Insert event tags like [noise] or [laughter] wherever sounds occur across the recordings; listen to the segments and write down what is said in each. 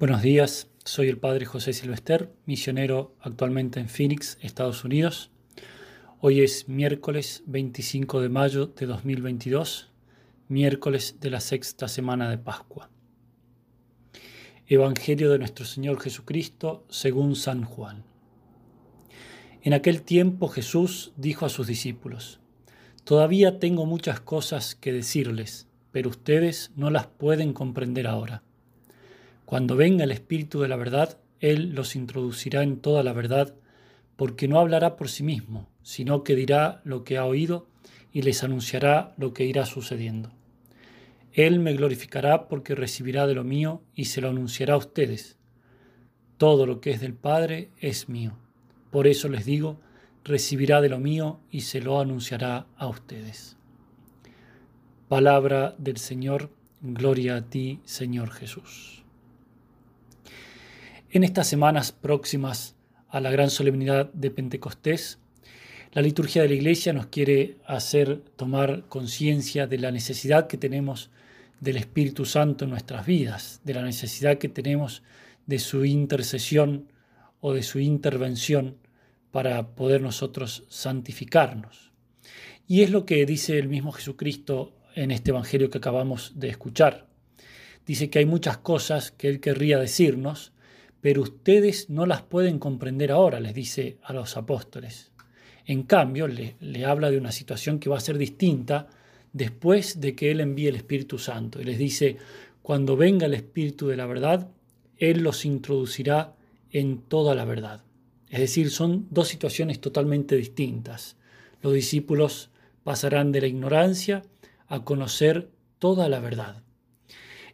Buenos días, soy el Padre José Silvester, misionero actualmente en Phoenix, Estados Unidos. Hoy es miércoles 25 de mayo de 2022, miércoles de la sexta semana de Pascua. Evangelio de nuestro Señor Jesucristo según San Juan. En aquel tiempo Jesús dijo a sus discípulos, Todavía tengo muchas cosas que decirles, pero ustedes no las pueden comprender ahora. Cuando venga el Espíritu de la verdad, Él los introducirá en toda la verdad, porque no hablará por sí mismo, sino que dirá lo que ha oído y les anunciará lo que irá sucediendo. Él me glorificará porque recibirá de lo mío y se lo anunciará a ustedes. Todo lo que es del Padre es mío. Por eso les digo, recibirá de lo mío y se lo anunciará a ustedes. Palabra del Señor, gloria a ti, Señor Jesús. En estas semanas próximas a la gran solemnidad de Pentecostés, la liturgia de la Iglesia nos quiere hacer tomar conciencia de la necesidad que tenemos del Espíritu Santo en nuestras vidas, de la necesidad que tenemos de su intercesión o de su intervención para poder nosotros santificarnos. Y es lo que dice el mismo Jesucristo en este Evangelio que acabamos de escuchar. Dice que hay muchas cosas que Él querría decirnos, pero ustedes no las pueden comprender ahora, les dice a los apóstoles. En cambio, le, habla de una situación que va a ser distinta después de que Él envíe el Espíritu Santo. Y les dice, cuando venga el Espíritu de la verdad, Él los introducirá en toda la verdad. Es decir, son dos situaciones totalmente distintas. Los discípulos pasarán de la ignorancia a conocer toda la verdad.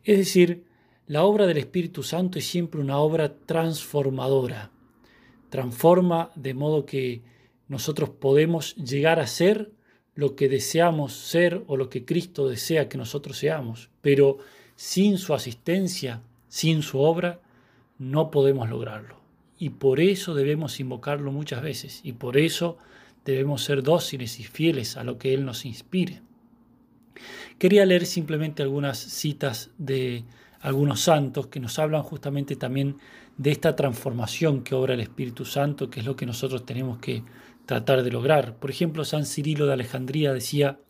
Es decir, la obra del Espíritu Santo es siempre una obra transformadora. Transforma de modo que nosotros podemos llegar a ser lo que deseamos ser o lo que Cristo desea que nosotros seamos. Pero sin su asistencia, sin su obra, no podemos lograrlo. Y por eso debemos invocarlo muchas veces. Y por eso debemos ser dóciles y fieles a lo que Él nos inspire. Quería leer simplemente algunas citas de algunos santos que nos hablan justamente también de esta transformación que obra el Espíritu Santo, que es lo que nosotros tenemos que tratar de lograr. Por ejemplo, San Cirilo de Alejandría decía,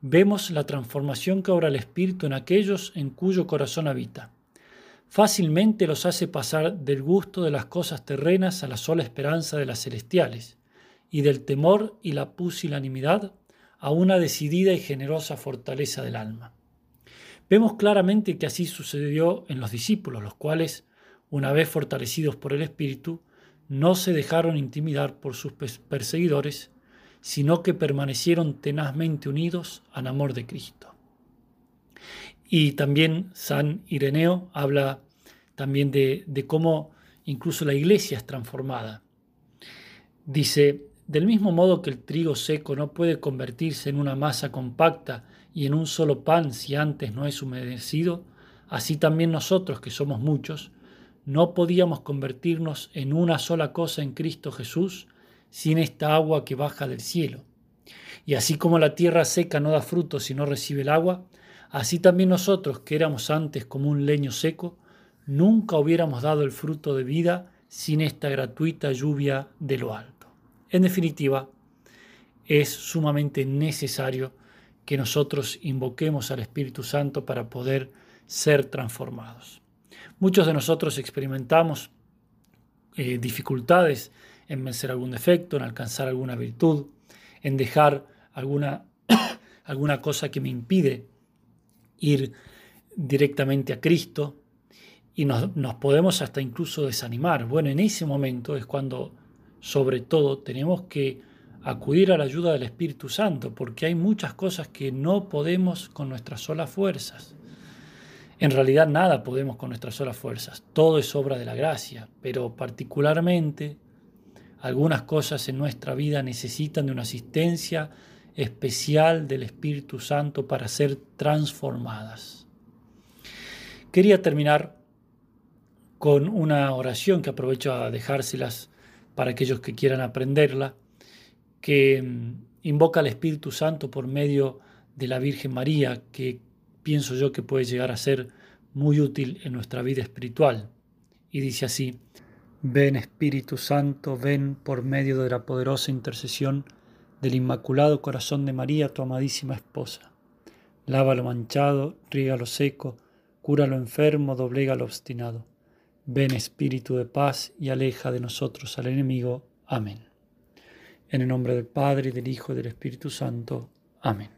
vemos la transformación que obra el Espíritu en aquellos en cuyo corazón habita. Fácilmente los hace pasar del gusto de las cosas terrenas a la sola esperanza de las celestiales, y del temor y la pusilanimidad a una decidida y generosa fortaleza del alma. Vemos claramente que así sucedió en los discípulos, los cuales, una vez fortalecidos por el Espíritu, no se dejaron intimidar por sus perseguidores, sino que permanecieron tenazmente unidos al amor de Cristo. Y también San Ireneo habla también de, de cómo incluso la iglesia es transformada. Dice, del mismo modo que el trigo seco no puede convertirse en una masa compacta y en un solo pan si antes no es humedecido, así también nosotros, que somos muchos, no podíamos convertirnos en una sola cosa en Cristo Jesús sin esta agua que baja del cielo. Y así como la tierra seca no da fruto si no recibe el agua, así también nosotros, que éramos antes como un leño seco, nunca hubiéramos dado el fruto de vida sin esta gratuita lluvia de lo. En definitiva, es sumamente necesario que nosotros invoquemos al Espíritu Santo para poder ser transformados. Muchos de nosotros experimentamos eh, dificultades en vencer algún defecto, en alcanzar alguna virtud, en dejar alguna, [coughs] alguna cosa que me impide ir directamente a Cristo y nos, nos podemos hasta incluso desanimar. Bueno, en ese momento es cuando sobre todo tenemos que acudir a la ayuda del Espíritu Santo, porque hay muchas cosas que no podemos con nuestras solas fuerzas. En realidad nada podemos con nuestras solas fuerzas, todo es obra de la gracia, pero particularmente algunas cosas en nuestra vida necesitan de una asistencia especial del Espíritu Santo para ser transformadas. Quería terminar con una oración que aprovecho a dejárselas para aquellos que quieran aprenderla que mm, invoca al Espíritu Santo por medio de la Virgen María, que pienso yo que puede llegar a ser muy útil en nuestra vida espiritual. y dice así, Ven Espíritu Santo, ven por medio de la poderosa intercesión del Inmaculado Corazón de María, tu amadísima esposa. Lava lo manchado, riega lo seco, cura lo enfermo, doblega lo obstinado. Ven Espíritu de paz y aleja de nosotros al enemigo. Amén. En el nombre del Padre, del Hijo y del Espíritu Santo. Amén.